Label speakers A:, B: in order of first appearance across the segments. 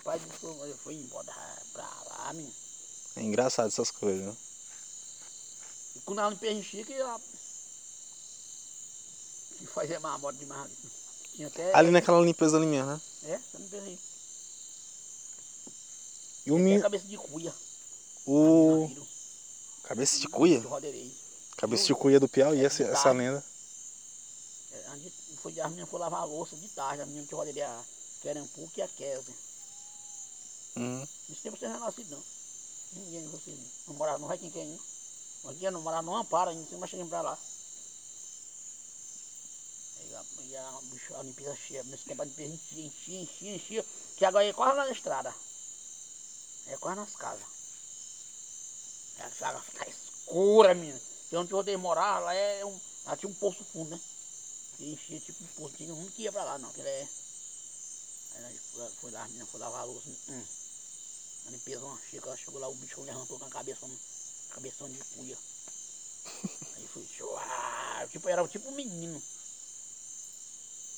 A: Depois disso eu fui embora pra lá, menino.
B: É engraçado essas coisas, né?
A: E quando ela me preenchia, que ela. Que fazia marmota demais. Tinha até.
B: Ali naquela limpeza ali mesmo, né?
A: É, você não perdi.
B: E o menino.
A: cabeça de cuia.
B: O. Cabeça de cuia?
A: De.
B: Cabeça de cuia do Piauí, essa,
A: É
B: essa
A: verdade.
B: lenda.
A: É, a gente foi, as meninas foram lavar a louça de tarde, a menina de roderei, a Querempuca e a Kézia.
B: Hum.
A: Tempo vocês não nascido não. Ninguém, vocês não não vai quem quer ir. Nós ia não morar no Amparo ainda, você não vai chegar pra lá. E a, bicho, a limpeza cheia, nesse tempo a limpeza enchia, enchia, enchia, enchia, que agora é quase na estrada. É quase nas casas. E a água fica escura, menina. Tem onde eu morar, lá é um. Lá tinha um poço fundo, né? Que enchia tipo um poço, tinha um que ia pra lá não, que ele é. Aí foi, lá, a menina foi lavar a louça. Hum. A limpeza uma ela chegou lá, o bicho levantou com a cabeça, cabeção de cuia. Aí foi, chua, tipo, era tipo um menino.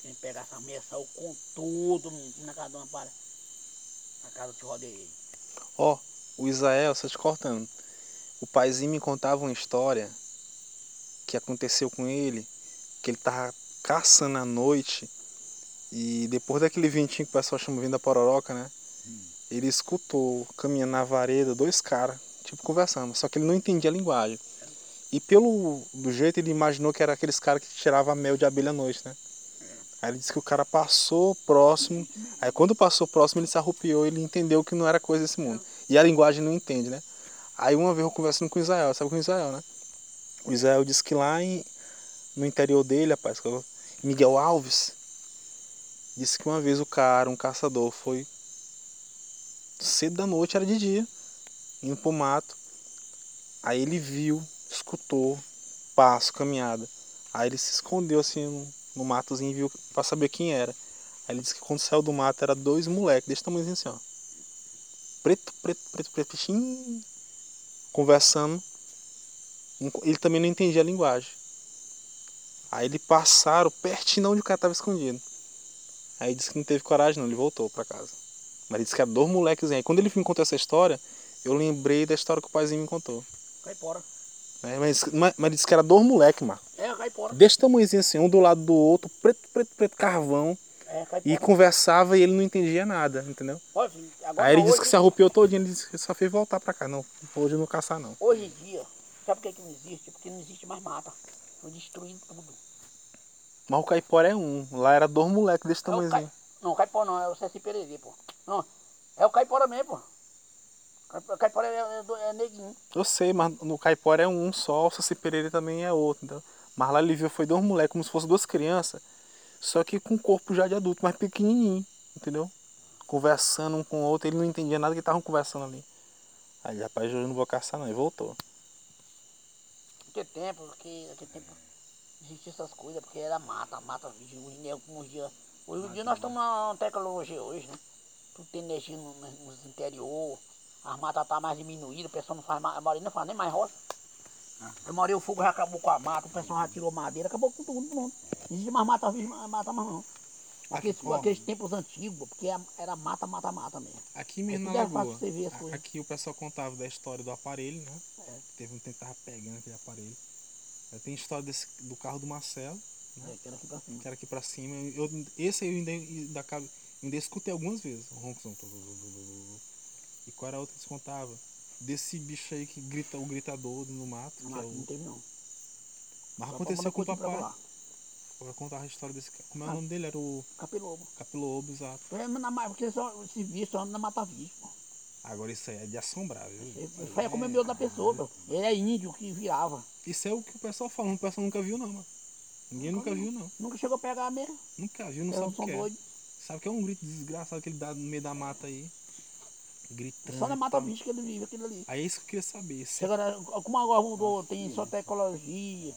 A: Quem pega essa meia saiu com tudo na casa de uma para. Na casa de rodeio.
B: Ó, o Israel, só te cortando. O paizinho me contava uma história que aconteceu com ele, que ele tava caçando à noite e depois daquele ventinho que o pessoal chama vindo da pororoca, né? Ele escutou caminhando na vareda dois caras, tipo conversando, só que ele não entendia a linguagem. E pelo do jeito ele imaginou que era aqueles caras que tiravam mel de abelha à noite, né? Aí ele disse que o cara passou próximo, aí quando passou próximo ele se arrupiou, ele entendeu que não era coisa desse mundo. E a linguagem não entende, né? Aí uma vez eu conversando com o Israel, sabe com o Israel, né? O Israel disse que lá em, no interior dele, rapaz, Miguel Alves, disse que uma vez o cara, um caçador, foi cedo da noite, era de dia, indo pro mato. Aí ele viu, escutou, passo, caminhada. Aí ele se escondeu assim no, no matozinho e viu pra saber quem era. Aí ele disse que quando saiu do mato era dois moleques, desse tamanhozinho assim, ó. Preto, preto, preto, preto, peixinho, conversando. Ele também não entendia a linguagem. Aí ele passaram pertinho de onde o cara tava escondido. Aí disse que não teve coragem não, ele voltou pra casa. Mas ele disse que era dois moleques aí. Quando ele me contou essa história, eu lembrei da história que o paizinho me contou.
A: Caipora.
B: né? Mas, mas, mas disse que era dois moleques, mano.
A: É, caipora.
B: Desse tamanhozinho assim, um do lado do outro, preto, preto, preto, carvão.
A: É,
B: E
A: caipora.
B: conversava e ele não entendia nada, entendeu?
A: Olha,
B: Aí ele
A: hoje,
B: disse que se arrupiou todinho, ele disse que só fez voltar pra cá. Não, hoje não caçar não.
A: Hoje em dia, sabe por que, que não existe? Porque não existe mais mata. Foi destruído tudo.
B: Mas o caipora é um. Lá era dois moleques desse
A: É o
B: tamanhozinho.
A: cai... Não, caipora não, é o Ceci Pererê, pô. Não, é o caipora mesmo, pô. Caipora, caipora é, é, é neguinho.
B: Eu sei, mas no caipora é um só, o Saci Pereira também é outro. Entendeu? Mas lá ele viu foi dois moleques, como se fossem duas crianças, só que com corpo já de adulto, mas pequenininho, entendeu? Conversando um com o outro, ele não entendia nada que estavam conversando ali. Aí, rapaz, eu não vou caçar não, e voltou.
A: Naquele tempo, porque naquele tempo existia essas coisas, porque era mata, mata, hoje em dia. Hoje em dia nós estamos na tecnologia hoje, né? Tudo tem energia no, no- nos interior, as matas tá mais diminuídas, o pessoal não faz mais, a maioria não faz nem mais roça. A maioria o fogo já acabou com a mata, o pessoal já tirou madeira, acabou com tudo, pronto. Não existe mais mata, mais mata mais não. Aqueles, aqueles tempos antigos, porque era- era mata, mata, mata mesmo.
B: Aqui mesmo na
A: é fácil
B: lagoa,
A: você ver as
B: a-
A: coisas.
B: aqui o pessoal contava da história do aparelho, né?
A: É.
B: Teve um tempo que tava pegando aquele aparelho. Tem história desse, do carro do Marcelo,
A: É, que era aqui pra cima.
B: que era aqui pra cima. Eu, esse aí eu ainda, ainda, cabe- ainda escutei algumas vezes. O ronco. E qual era a outra que eles contavam? Desse bicho aí que grita o gritador no mato.
A: Não,
B: é
A: aqui não
B: o...
A: teve não.
B: Mas
A: Só
B: aconteceu com o
A: eu pra
B: papai. Eu contava a história desse cara. Como é o
A: Ah.
B: nome dele? Era o
A: Capilobo.
B: Capilobo, exato.
A: É, mas porque só, esse bicho só anda na Mata pô.
B: Agora isso aí é de assombrar, viu?
A: Ele Foi como é meu da pessoa, pô. Ele é índio que virava.
B: Isso é o que o pessoal fala, o pessoal nunca viu não, mano. Ninguém nunca viu não.
A: Nunca chegou a pegar mesmo.
B: Nunca viu, não
A: Eles
B: sabe o que é.
A: doidos.
B: Sabe que é um grito desgraçado que ele dá no meio da mata aí. Gritando.
A: Só na Mata. Virgem que ele vive aquilo ali.
B: Aí é isso que eu queria saber. Se
A: na- como agora mudou, tem só tecnologia,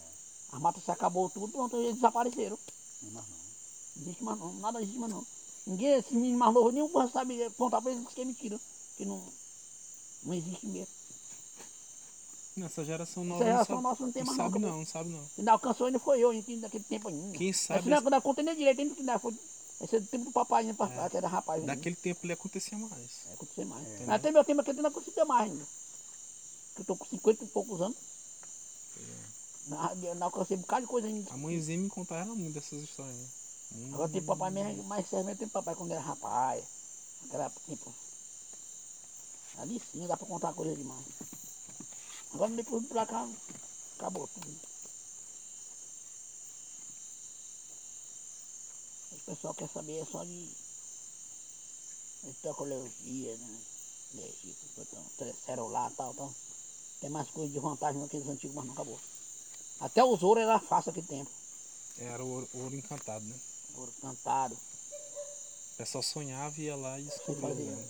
A: as matas se acabou tudo, pronto, eles desapareceram. Não existe mais não, nada existe mais não. Ninguém, esses meninos mais novos, nenhum sabe contar pra eles que é mentira. Que não, não existe mesmo.
B: nessa geração nova
A: Essa
B: não
A: geração
B: sabe,
A: nossa não tem
B: não
A: mais não,
B: sabe
A: acabou.
B: não, não sabe não.
A: Quem alcançou ainda foi eu, ainda naquele tempo ainda.
B: Quem sabe
A: Esse não é da conta nem direito, ainda foi Esse é do tempo do papai, né? Papai,
B: É.
A: que era rapaz. ainda.
B: Daquele tempo ele acontecia mais.
A: É, acontecer mais.
B: É.
A: Até meu tempo aqui não acontecia mais ainda. Eu tô com 50 e poucos anos. Na- Não alcancei um bocado de coisa ainda.
B: A mãezinha me contava muito dessas histórias. né? Hum,
A: Agora tem papai mesmo, mais sério mesmo tem papai quando era rapaz. Aquela tipo. Ali sim dá pra contar coisa demais. Agora depois de pra cá, acabou tudo. O pessoal quer saber é só de. tecnologia, né? Celular e tal, tal. Tem mais coisa de vantagem do que os antigos, mas não acabou. Até os ouro era fácil aquele tempo.
B: Era o ouro, ouro encantado, né?
A: Ouro cantado.
B: O pessoal sonhava e ia lá e
A: fazia.
B: né?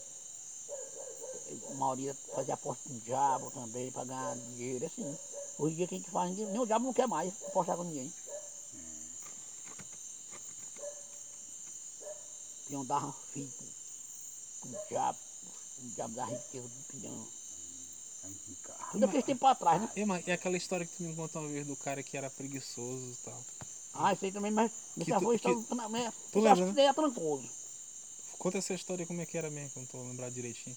A: A maioria fazia aposta com o diabo também para ganhar dinheiro, assim. Hoje em dia quem que faz, nem o diabo não quer mais apostar com ninguém. Pião dava filho com o diabo, o diabo da riqueza do pião. Tudo aquele tempo atrás, né?
B: E, mas, e aquela história que tu me contou uma vez do cara que era preguiçoso e tal.
A: Ah, isso aí também, mas esse avô na
B: tu lembra,
A: acho que
B: né?
A: é trancoso.
B: Conta essa história como é que era mesmo, que eu não tô lembrado direitinho.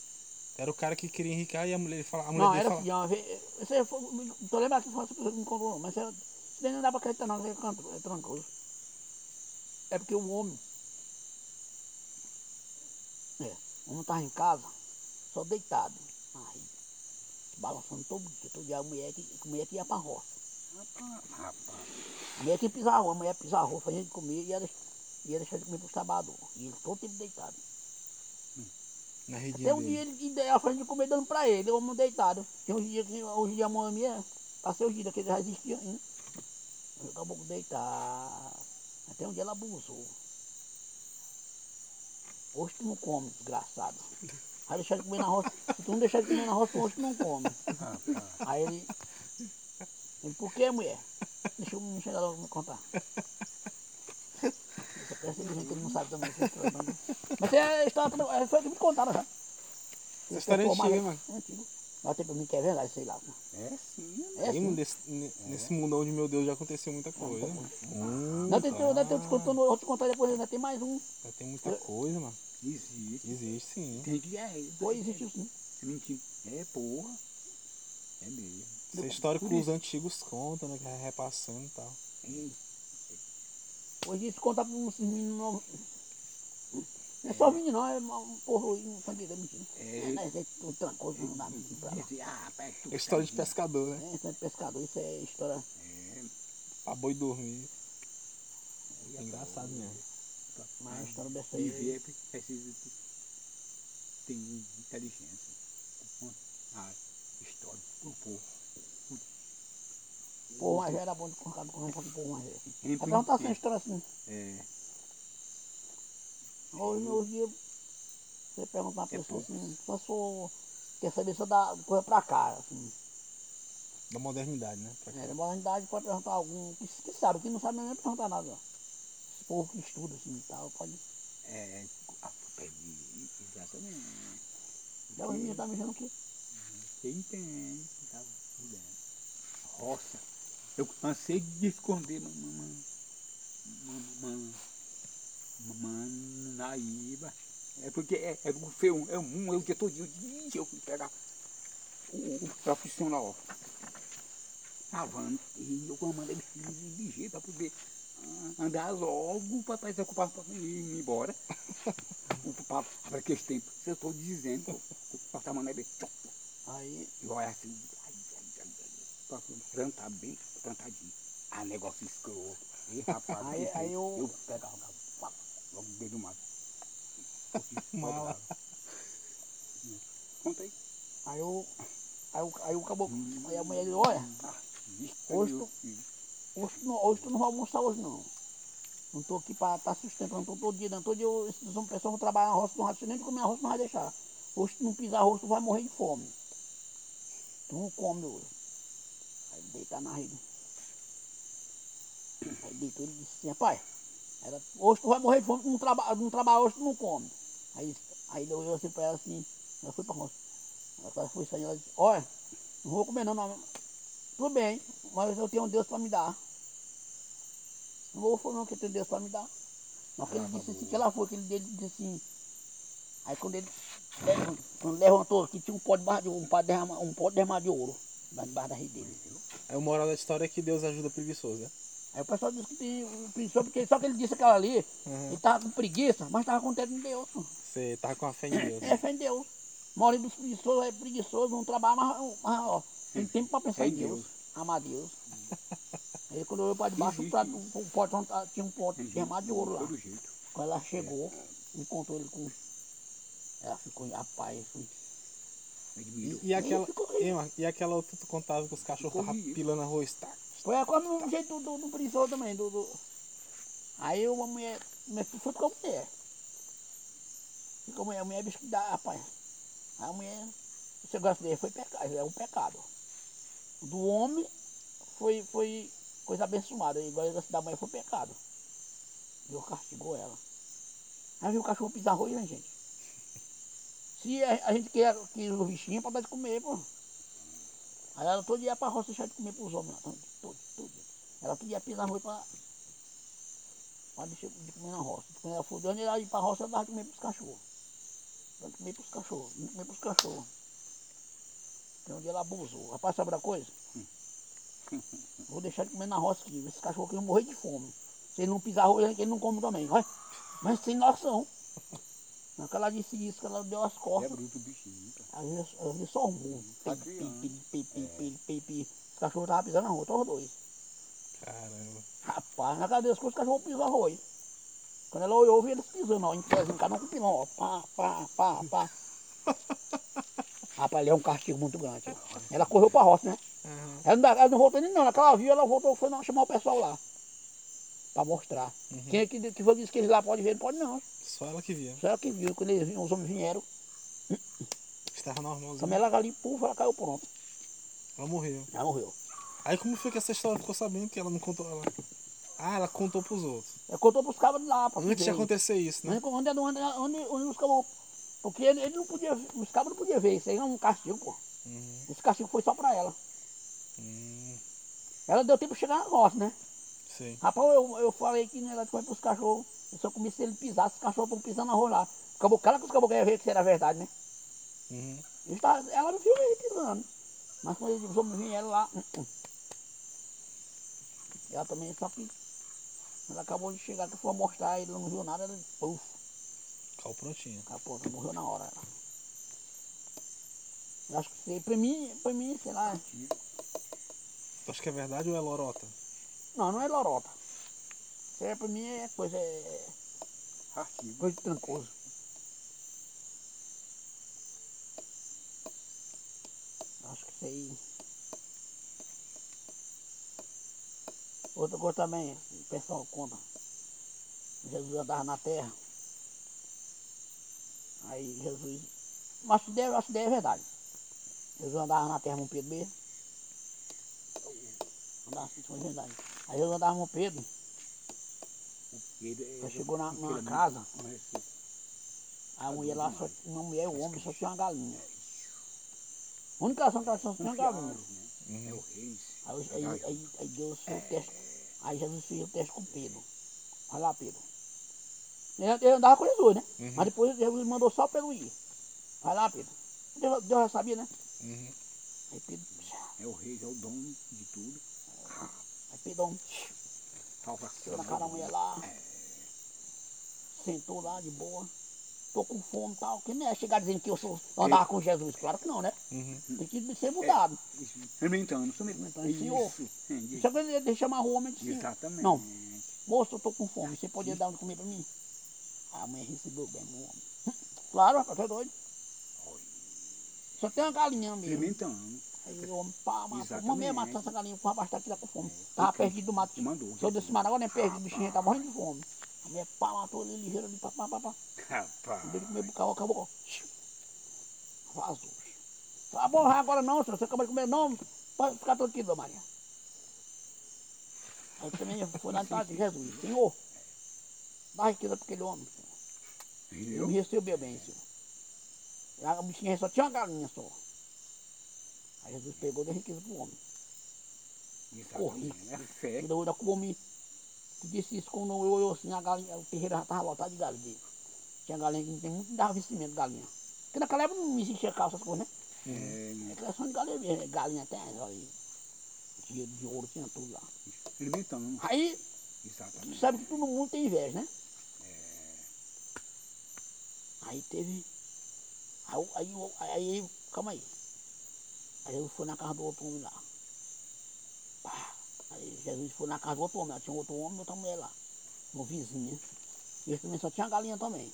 B: Era o cara que queria enricar e a mulher, fala, a mulher
A: Não,
B: dele
A: era
B: fala.
A: assim, ó, isso aí foi, me- tô lembrado que foi essa pessoa que me contou, mas era- isso daí não dá pra acreditar não, é canto- é trancoso. É porque o homem, é, o homem tava em casa, só deitado, aí, balançando todo dia, todo dia a mulher que, a mulher que ia pra roça. A mulher que pisava, a mulher pisava, fazia de comer e ia, ia deixar de comer pros trabalhadores. E ele todo tempo deitado.
B: Na redinha
A: Até um
B: dele.
A: dia ele ideia fazendo de comer dando pra ele, o homem deitado. Tem uns dias que hoje em dia a mãe minha, passei os dias que ele já existia ainda. Acabou de deitar. Até um dia ela abusou. Hoje tu não come, desgraçado. Vai deixar de comer na roça. Se tu não deixar de comer na roça, hoje tu não come. Aí ele. ele por que, mulher? Deixa eu me chegar logo me contar. Essa gente que ele não sabe também. também. Mas é a história é, foi o que me contaram já.
B: Essa história é antiga, mano.
A: É antigo. Mas tem pra mim que é verdade, sei lá.
C: É sim,
A: É assim.
B: nesse, ne- nesse mundão de meu Deus já aconteceu muita coisa, mano. Hum,
A: Não, tem, tem, não, tem, contando, eu vou te contar depois, ainda tem mais um.
B: já tem muita coisa, mano.
C: Existe.
B: Existe sim.
C: Tem que é.
A: Dois existiu sim.
C: É mentira. É porra. É mesmo.
B: Essa história que os
C: isso.
B: antigos contam, né? Que é repassando e tal.
C: É,
A: Hoje isso conta pra uns meninos novos. Não é só menino não, é um porro infantil, é mentira.
C: É.
A: É, né, é trancoso, não dá mentira pra lá.
C: Ah,
B: É história de
C: né?
B: pescador, né?
A: É, isso é de pescador, isso é história.
C: É,
B: Pra boi dormir. É engraçado mesmo.
A: Mas a história dessa aí.
C: Viver precisa de- ter inteligência. A história do povo.
A: Porra, mas já era bom de conversar com o porra mais velho. A perguntar
C: tem.
A: uma história assim.
C: É,
A: Hoje, hoje dia, você pergunta pra uma
C: É
A: pessoa
C: pouco.
A: assim, for. Quer saber só da coisa pra cá, assim.
B: Da modernidade, né?
A: É, na modernidade pode perguntar algum que, que sabe, que não sabe nem perguntar nada. Povo que estuda assim e tal, pode.
C: é, a- perdi, exatamente.
A: Já os meninos tá mexendo aqui.
C: Quem tem, tá vendo? Roça. Eu cansei de esconder mamãe. Mamãe. Manaíba. É porque é, é o feio, é um, é o dia todo dia. Eu fui pegar o, o profissional lavando. E eu mandei ele ligeiro para poder andar logo para se ocupar para ir embora. Para aquele tempo, se eu estou dizendo, o papai mandando ele.
A: Aí,
C: E olha assim, pra plantar bem plantadinho. Ah, negócio escroto. E rapaz,
A: Aí-
C: que
A: aí eu-
C: eu pegava o galo, logo dentro do mato.
B: Mala.
C: Conta aí.
A: aí eu. Aí, o- aí o caboclo.
C: Hum.
A: Aí a mulher disse, olha,
C: Ah, vixe,
A: Hoje não, hoje tu não vai almoçar hoje não. Não tô aqui pra estar sustentando, tô todo dia, não. Todo dia eu- esses pessoas vão trabalhar na roça, não vai nem de comer arroz, não vai deixar. Hoje tu não pisar arroz, tu vai morrer de fome. Tu não come hoje. Aí deitar na rede. Aí deitou ele disse assim, rapaz, era, hoje tu vai morrer de fome, não trabalha, não trabalha hoje, tu não come. Aí, aí ele olhou assim pra ela assim, ela foi pra roça. Ela foi sair, ela disse, olha, não vou comer não, não. Tudo bem, mas eu tenho um Deus para me dar. Não vou falar não que tenho Deus para me dar. Mas que ele disse assim, que ela foi, que ele disse assim. Aí quando ele levantou, quando levantou aqui, tinha um pó de barra de ouro, um pó de derramar, um pó de derramar de ouro lá debaixo da rede dele.
B: Aí o moral da história é que Deus ajuda preguiçoso, né?
A: Aí o pessoal disse que tem preguiça, porque só que ele disse aquela ali,
B: Uhum.
A: ele tava com preguiça, mas tava contente em Deus.
B: Você tava com a fé em Deus.
A: É fé em Deus. A maioria dos preguiçosos é preguiçoso, não trabalha, mas, mas ó, tem tempo para pensar em
C: em
A: Deus,
C: Deus.
A: amar Deus. Aí quando olhou para debaixo, o
C: Existe
A: prato- o portão tá- tinha um pote derramado de ouro lá.
C: Todo jeito.
A: Quando ela chegou, encontrou ele com. Ela ficou, rapaz, fui.
C: Admiro.
B: E, e aquela,
A: ficou
B: e aquela outra tu contava que os cachorros
C: Ficou
B: estavam pilando arroz, tá?
A: Foi a coisa do jeito do, do também. Do, do... Aí uma mulher, mulher foi com a mulher. Ficou a mulher, a mulher bicho que dá, rapaz. Aí a mulher, esse negócio dele foi pecado, é um pecado. O do homem foi, foi coisa abençoada, igual negócio da mulher foi pecado. Deus castigou ela. Aí viu o cachorro pisar arroz, né, gente? Se a, a gente quer que o bichinho é pra dar de comer, pô. Aí ela todo dia ia pra roça deixar de comer pros homens lá, todo, todo, todo. Ela todo dia pisar arroz pra deixar de comer na roça. Quando ela de onde ela ia pra roça, ela dava de comer pros cachorros. Dava de comer pros cachorros, de comer pros cachorros. Tem um dia ela abusou. Rapaz, sabe da coisa? Vou deixar de comer na roça aqui. Esses cachorros aqui vão morrer de fome. Se ele não pisar arroz, ele não come também. Vai. Mas sem noção. Na hora que ela disse isso, que ela deu as
C: É
A: costas.
C: bruto o bichinho, cara.
A: Aí eu, eu vi só um mundo.
C: Tá
A: pi, pi. Os cachorros estavam pisando na rua, todos dois.
B: Caramba.
A: Rapaz, na que os cachorros pisam arroz. Quando ela olhou, eu vi eles pisando, ó, em pezinho, cada um com pilão, ó. Pá, pá, pá, pá. Rapaz, ali é um castigo muito grande. ó. Ela correu pra roça, né?
B: Aham.
A: Ela não, ela não voltou nem não, na que ela viu, ela voltou, foi não, chamar o pessoal lá. Pra mostrar. Quem é que, que foi disse que eles lá podem ver, não pode não.
B: Só ela que via.
A: Só ela que viu, quando eles, vinham, os homens vieram,
B: Estava normalzinho.
A: também ela ali, puf, ela caiu pronto.
B: Ela morreu.
A: Já morreu.
B: Aí como foi que essa história ficou sabendo que ela não contou ela? Ah, ela contou pros outros.
A: Ela contou pros cabos de lá, pra
B: Antes de acontecer isso, né?
A: Onde, onde, onde, onde, onde os cabos. Porque ele, ele não podia, os cabos não podiam ver, isso aí é um castigo, pô.
B: Uhum.
A: Esse castigo foi só pra ela.
B: Hum,
A: Ela deu tempo de chegar na roça, né?
B: sei.
A: Rapaz, eu, eu falei que não era de comer pros cachorros. Eu só comecei ele pisar, os cachorros estão pisando na rua lá. Acabou, cara que os caboclos iam ver que isso era verdade, né?
B: Uhum.
A: Tá- ela não viu ele pisando. Mas quando eles- os homens vieram lá. hum, hum. Ela também, só que. Ela acabou de chegar, que foi mostrar, ele não viu nada, ela. Puf,
B: Cal prontinho.
A: acabou, morreu na hora. ela. Eu acho que sei, pra mim, pra mim, sei lá.
B: Tu acha que é verdade ou é lorota?
A: Não, não é lorota. Isso aí pra mim é coisa. É,
C: Artigo.
A: coisa de trancoso. Acho que isso aí. Outra coisa também, o pessoal conta. Jesus andava na terra. Aí Jesus. Mas isso daí, acho que é verdade. Jesus andava na terra com Pedro mesmo. Andava verdade. Aí Jesus andava com Pedro.
C: Ele é-
A: Aí chegou na- numa
C: é
A: casa. A mulher lá, só, uma mulher e o homem só tinha uma galinha. A única ação que ela só tinha uma galinha.
C: Né? É o reis.
A: Aí, aí, aí, aí Deus fez o teste. Aí Jesus fez o teste com Pedro. Vai lá, Pedro. Ele, andava com Jesus, né?
B: Uhum.
A: Mas depois Jesus mandou só Pedro ir. Vai lá, Pedro. Deus, Deus já sabia, né?
B: Uhum.
A: Aí Pedro.
C: É o reis, é o dono de tudo. Salvação.
A: chegou na cara da mulher lá. Sentou lá de boa. Tô com fome e tal. Que não é chegar dizendo que eu, sou, eu andava com Jesus. Claro que não, né?
B: Uhum.
A: Tem que ser mudado.
C: Isso, Experimentando,
A: Experimentando, senhor.
C: Isso. é, de-
A: Só que ele ele chamar o homem e disse,
C: Exatamente.
A: Não. moço, eu tô com fome, você podia dar um de comer pra mim? A mãe recebeu bem o homem. Claro, rapaz, tá doido. Só tem uma galinha mesmo.
C: Experimentando.
A: Aí o homem, pá, matou. Meia matou essa galinha, o rapaz tá aqui lá com fome. Tava perdido do mato.
C: Mandou.
A: Se eu desse agora nem perdido, o bichinho tá morrendo de fome. A mulher, pá, matou ele ligeiro ali, pá, pá, pá, pá.
C: Rapaz.
A: Deu de comer, acabou, acabou. Vazou. Tá bom, agora não, senhor. Você acabou de comer, não. Pode ficar tranquilo, dona Maria. Aí também foi na casa de Jesus. Senhor, dá riqueza para aquele homem. Senhor. Ele
C: Viu?
A: recebeu bem, senhor. A bichinha só tinha uma galinha só. Aí Jesus pegou e deu riqueza pro homem.
C: Exatamente. É fé.
A: Ele ainda come Tu disse isso quando eu olhou assim, a galinha, o terreiro já estava lotado de galinha dele. Tinha galinha que não tem muito, dava vestimento de galinha. Porque naquela época não existia calça, essas coisas, né?
C: É, né?
A: É criação de galinha mesmo, galinha até, olha, dinheiro de ouro, tinha tudo lá.
C: Experimentando.
A: Aí, tu
C: Exatamente.
A: sabe que todo mundo tem inveja, né? Aí teve. Aí, o- aí, o- aí, calma aí. Aí eu fui na casa do outro homem lá. Pá. Aí Jesus foi na casa do outro homem, lá tinha outro homem e outra mulher lá. Um vizinho? E esse também só tinha galinha também.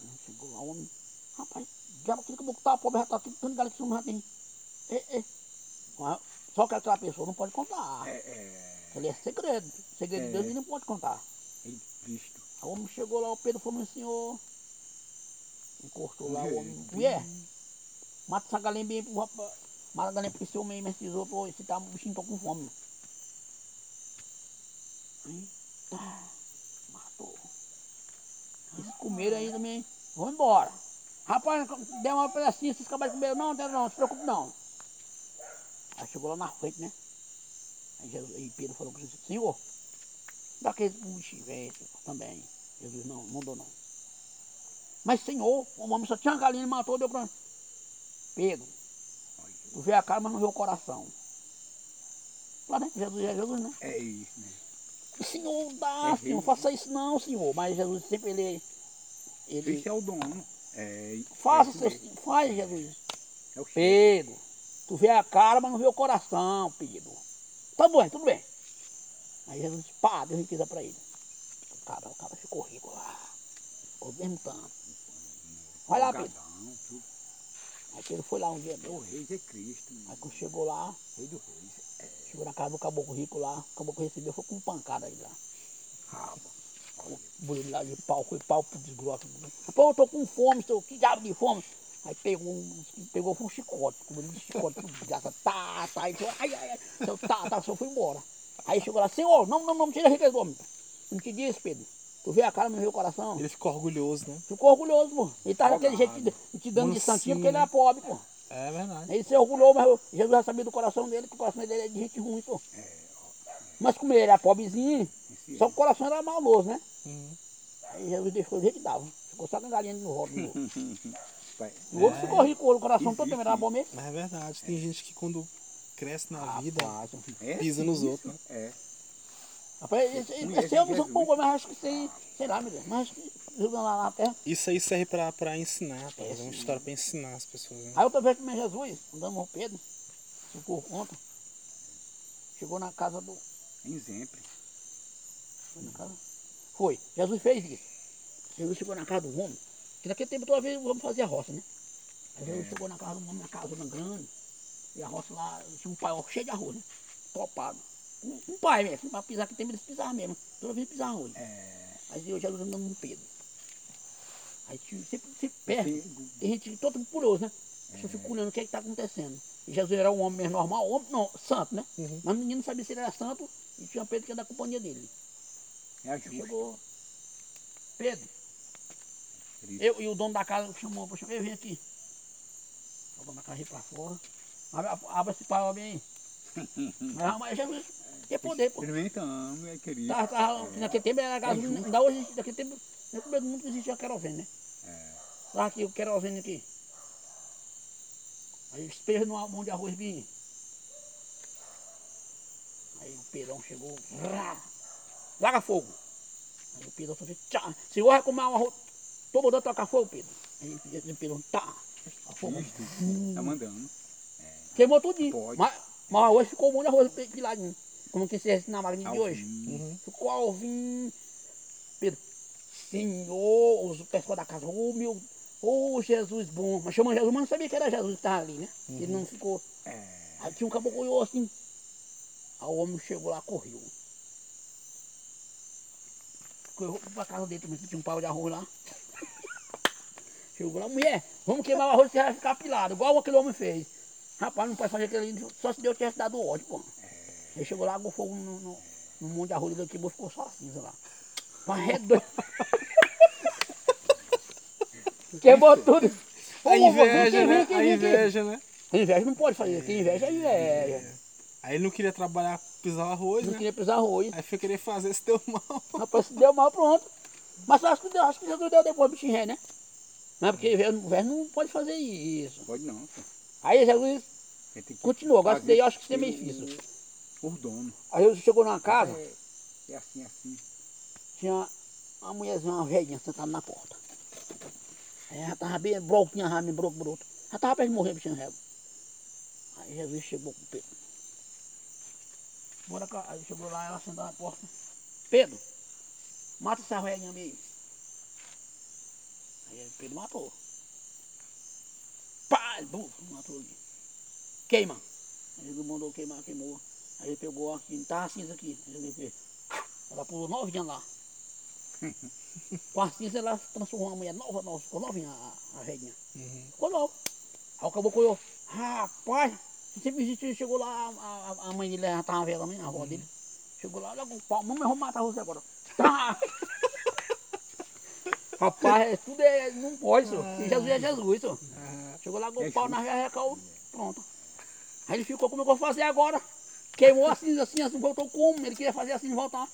A: Aí Chegou lá o homem. Rapaz, diabo aquele caboclo tá pobre, já tá tudo tanto galinha que você não já tem. É, é. Só que aquela pessoa não pode contar.
C: É, é.
A: Ele é segredo. Segredo de
C: É.
A: Deus ele não pode contar.
C: É Cristo.
A: Aí o homem chegou lá, o Pedro falou senhor. Encostou lá o homem. Mulher, mata essa galinha bem pro rapaz. Mata a galinha pro seu meio, esses outros, esse tá, o bichinho tá com fome. Aí, tá, matou. Eles comeram aí também, vão embora. Rapaz, deu uma pedacinha, vocês acabaram de comer. Não, não, não, se preocupe não. Aí chegou lá na frente, né? Aí, Jesus, aí Pedro falou com Jesus, Senhor, dá aquele bichinho velho também. Jesus, não, não dou não. Mas Senhor, o homem só tinha uma galinha, ele matou, deu pra. Pedro, tu vê a cara, mas não vê o coração. Lá, né? Jesus é Jesus, né?
C: É isso, né?
A: Senhor, dá,
C: É
A: senhor, faça isso não, senhor. Mas Jesus sempre ele. ele
C: Esse é o dono. É,
A: faça,
C: é
A: seu, faz, Jesus.
C: É o.
A: Pedro, tu vê a cara, mas não vê o coração, Pedro. Tá bom, tudo bem. Aí Jesus, pá, deu riqueza pra ele. O cara, o cara ficou rico lá. Ficou mesmo tanto. Vai lá, Pedro. Pedro foi lá um dia
C: O
A: mesmo.
C: rei é Cristo.
A: Aí quando chegou lá,
C: Rei do reis. É.
A: chegou na casa do caboclo rico lá, o caboclo recebeu, foi com pancada aí lá.
C: Rabo.
A: O bullying lá de pau, foi pau pro desgrosso. Pô, eu tô com fome, seu, que diabo de fome? Aí pegou um, pegou um chicote, comendo um chicote, desgraça, tá, tá, aí, ai, ai, ai, tá, tá, só foi embora. Aí chegou lá, senhor, não, não, não, tira a riqueza do homem. Não te disse, Pedro. Tu vê a cara, não vê o coração?
B: Ele ficou orgulhoso, né?
A: Ficou orgulhoso, pô. Ele tava daquele jeito, te, te dando de santinho, porque ele era pobre, pô.
B: É verdade.
A: Ele se orgulhou, mas Jesus já sabia do coração dele, que o coração dele é de gente ruim, pô. Mas como ele era pobrezinho,
C: Esse
A: só que o coração era maldoso, né?
B: Uhum.
A: Aí Jesus deixou do jeito que dava. Ficou só com a galinha no rodo. O outro ficou rico, o coração todo
C: Existe.
A: também era bom mesmo.
B: Mas é verdade. Tem gente que quando cresce na vida,
A: Rapaz,
C: é
B: Pisa nos
C: isso.
B: outros, né?
C: É.
A: rapaz, esse, esse, esse sou
C: Jesus?
A: pouco, mas acho que isso aí, sei lá, meu Deus, mas acho que Jesus lá na terra.
B: isso aí serve pra, pra ensinar, pra
A: É,
B: fazer uma história pra ensinar as pessoas. Né?
A: Aí outra vez também Jesus, andando no Pedro, se por conta, chegou na casa do.
C: Em sempre.
A: Foi na casa? Foi, Jesus fez isso. Jesus chegou na casa do homem, que naquele tempo toda vez o homem fazia roça, né? Aí Jesus chegou na casa do homem, na casa grande, e a roça lá, tinha um paiol cheio de arroz, né? Topado. Um, um pai mesmo, pra pisar que tem eles pisavam mesmo. Toda vez pisar arroz.
C: É.
A: Aí eu Jesus andando no Pedro. Aí sempre, sempre perto,
C: Sim.
A: tem gente todo curioso, né? A pessoa fica olhando o que está acontecendo. E Jesus era um homem mesmo normal, homem não, santo, né?
B: Uhum.
A: Mas ninguém não sabia se ele era santo e tinha Pedro que era da companhia dele.
C: É
A: chegou, Pedro, eu e o dono da casa chamou, eu vim aqui. O dono da casa veio pra fora. Abre, abre esse pau bem aí. Mas, mas Jesus tinha poder, pô.
C: Experimentando, é querido.
A: Tava, tava,
C: É.
A: naquele tempo era gasolina,
C: justo.
A: ainda hoje, naquele tempo, no primeiro mundo existia querosene, né?
C: É.
A: Tava aqui o querosene aqui. Aí espeja numa mão de arroz bem. Aí o Pedrão chegou, larga fogo. Aí o Pedrão falou assim, tchá, se eu vai comer um arroz, tô mandando tocar fogo, Pedro. Aí o Pedrão, tá, a fogo.
C: Tá mandando.
A: Queimou tudinho.
C: Pode.
A: Mas, mas o arroz ficou um monte de arroz piladinho. Como que se na máquina de hoje.
B: Uhum.
A: Ficou alvinho. Pedro, Senhor, os pessoal da casa, ô meu, ô Jesus bom. Mas chamando Jesus, mas não sabia que era Jesus que estava ali, né? Ele não ficou.
C: É.
A: Aí tinha um caboclo assim. Aí o homem chegou lá, correu. Correu pra casa dele também, tinha um pau de arroz lá. Chegou lá, mulher, vamos queimar o arroz que vai ficar pilado, igual aquele homem fez. Rapaz, não pode fazer aquele só se Deus tivesse dado ódio, pô. Aí chegou lá, agou fogo no, no, no monte de arroz dele, queimou, ficou só cinza lá. Mas é doido. Queimou tudo.
B: A
A: vovô,
B: inveja, né? A inveja, né?
A: Inveja não pode fazer, quem inveja é inveja.
B: Aí ele não queria trabalhar pisar o arroz,
A: Não
B: né?
A: queria pisar arroz.
B: Aí foi querer fazer esse teu mal.
A: Rapaz, se deu mal, pronto. Mas eu acho que, acho que Jesus deu depois pro ré, né? Não é porque o velho não pode fazer isso.
C: Pode não. pô.
A: Aí Jesus
C: Ele
A: continuou. Agora daí eu acho que isso é meio difícil.
C: Por dono.
A: Aí Jesus chegou numa casa,
C: É, é assim, assim.
A: tinha uma mulherzinha, uma velhinha sentada na porta. Aí ela tava bem broquinha, já bem broco, broto. Já tava perto de morrer, bichinho régua. Aí Jesus chegou com Pedro. Bora cá. Aí chegou lá, ela sentou na porta. Pedro, mata essa velhinha aí. Aí Pedro matou. Pá, bum, matou ali. Queima. Aí ele mandou queimar, queimou. Aí ele pegou aqui, não tava cinza aqui. Ela pulou novinha lá. Com a cinza ela transformou uma mulher nova, nova, ficou novinha a, a velhinha. Ficou nova. Aí o caboclo olhou, rapaz, você visitou, chegou lá, a, a- mãe dele já tava velha também, a avó dele. Chegou lá, olha com o pau, mamãe, eu vou matar você agora. Tá. Rapaz, é- tudo é, não pode, senhor. E Jesus é Jesus, senhor. Chegou lá com o pau na recal, pronto. Aí ele ficou, como eu vou fazer agora? Queimou assim, assim, assim, voltou como? Ele queria fazer assim, voltar.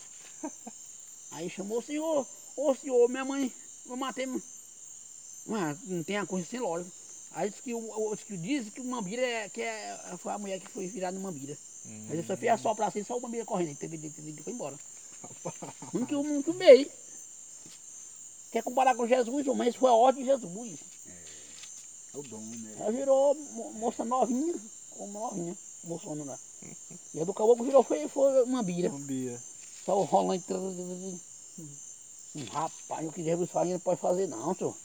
A: Aí chamou o senhor, ô senhor, minha mãe, eu matei. meu-" Mas não tem a coisa sem lógica. Aí disse que, o, que diz que o Mambira é, que é, foi a mulher que foi virada no Mambira. Aí ele só fez a sopra assim, só o Mambira correndo, ele foi embora. Muito, muito bem. Quer comparar com Jesus, mas isso foi a ordem de Jesus.
C: É o dono, né?
A: Ela virou mo- moça novinha, como novinha, moçona lá. E a do caboclo virou, foi, foi Mambira.
B: Bia.
A: Só o rolante. Rapaz, o que Jesus faz, ele não pode fazer não, senhor.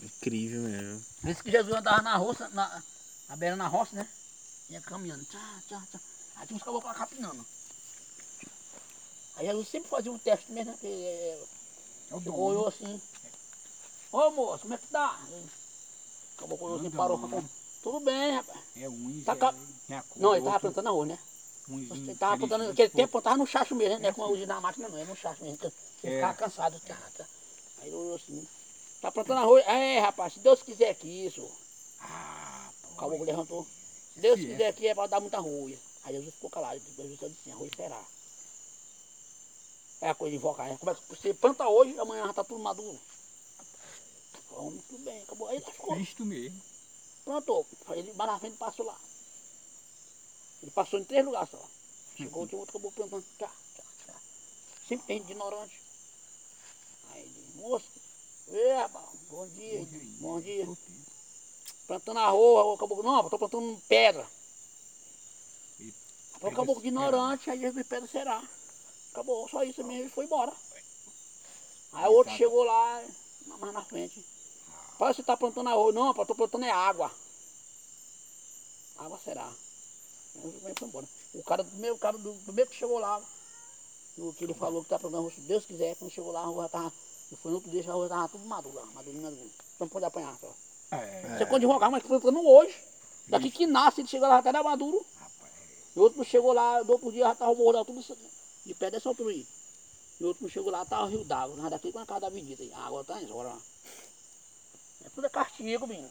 B: Incrível mesmo.
A: Disse que Jesus andava na roça, na, na beira na roça, né? Ia caminhando, tchá, tchá, tchá. Aí tinha uns caboclos lá capinando. Aí Jesus sempre fazia um teste mesmo, né? Que, é,
C: É o
A: chegou
C: dono.
A: eu assim. Ô moço, como é que tá? Aí, O caboclo olhou assim, parou,
C: mano.
A: falou, tudo bem, rapaz.
C: É um
A: Tá ca-
C: cor,
A: Não, ele tava
C: outro-
A: plantando arroz, né?
C: uns
A: Ele tava plantando, naquele tempo tava no chacho mesmo, né? Com a usina na máquina não, é no chacho mesmo. que Você
C: É.
A: ficava cansado. Tá, tá. Aí ele olhou assim, tá plantando arroz? É, rapaz, se Deus quiser aqui, isso.
C: Ah,
A: O caboclo levantou. Se Deus
C: Se é.
A: quiser aqui é para dar muita arroz. Aí Jesus ficou calado. Jesus disse assim, arroz será. É a coisa de invocar, né? Como é que você planta hoje, amanhã já tá tudo maduro. Homem, tudo bem, acabou. Aí ele ficou,
C: Cristo mesmo.
A: Plantou. Ele mais na frente passou lá. Ele passou em três lugares só. Chegou, tinha outro caboclo plantando. Tchá, tchá, tchá. Sempre tem gente ignorante. Aí ele, moço, rapaz, bom dia,
C: Bom dia.
A: bom dia. Plantando arroz, o caboclo, não, tô plantando pedra.
C: E
A: o caboclo de ignorante, aí Jesus pedra será. Acabou, só isso mesmo e foi embora. Aí o outro chegou lá, mais na frente. Pai, você tá plantando arroz? Não, pai, tô plantando é água. Água será. Foi embora. O cara, o primeiro, o cara do primeiro que chegou lá, o que ele falou que tá plantando arroz, se Deus quiser, quando chegou lá, a rua já tava. E foi no outro dia, a rua tava tudo maduro lá, madurinho, madurinho. Então pode apanhar só.
C: É,
A: Você pode invocar, mas plantando hoje. Daqui que nasce, ele chega lá, já tá maduro.
C: rapaz.
A: E outro chegou lá, do outro dia já tava morrendo tudo de pé dessa altura aí. E outro chegou lá, tava o rio d'água, daqui com a casa da avenida aí. A água tá em zona lá. Tudo é castigo, menino.